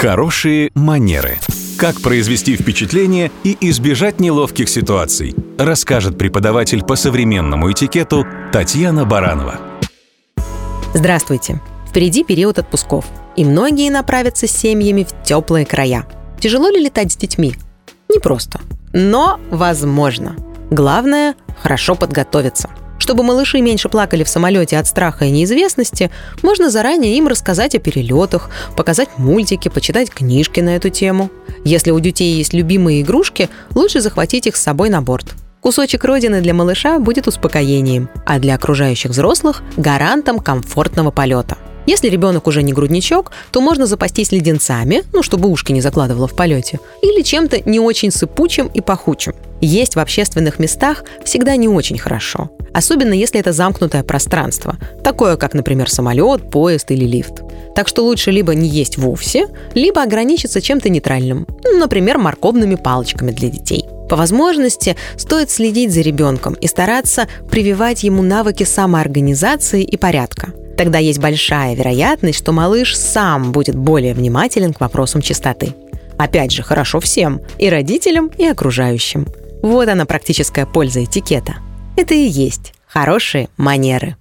Хорошие манеры. Как произвести впечатление и избежать неловких ситуаций, расскажет преподаватель по современному этикету Татьяна Баранова. Здравствуйте! Впереди период отпусков, и многие направятся с семьями в теплые края. Тяжело ли летать с детьми? Непросто, но возможно. Главное – хорошо подготовиться – чтобы малыши меньше плакали в самолете от страха и неизвестности, можно заранее им рассказать о перелетах, показать мультики, почитать книжки на эту тему. Если у детей есть любимые игрушки, лучше захватить их с собой на борт. Кусочек родины для малыша будет успокоением, а для окружающих взрослых – гарантом комфортного полета. Если ребенок уже не грудничок, то можно запастись леденцами, ну, чтобы ушки не закладывало в полете, или чем-то не очень сыпучим и пахучим. Есть в общественных местах всегда не очень хорошо, особенно если это замкнутое пространство, такое как, например, самолет, поезд или лифт. Так что лучше либо не есть вовсе, либо ограничиться чем-то нейтральным, ну, например, морковными палочками для детей. По возможности стоит следить за ребенком и стараться прививать ему навыки самоорганизации и порядка. Тогда есть большая вероятность, что малыш сам будет более внимателен к вопросам чистоты. Опять же, хорошо всем, и родителям, и окружающим. Вот она практическая польза этикета. Это и есть хорошие манеры.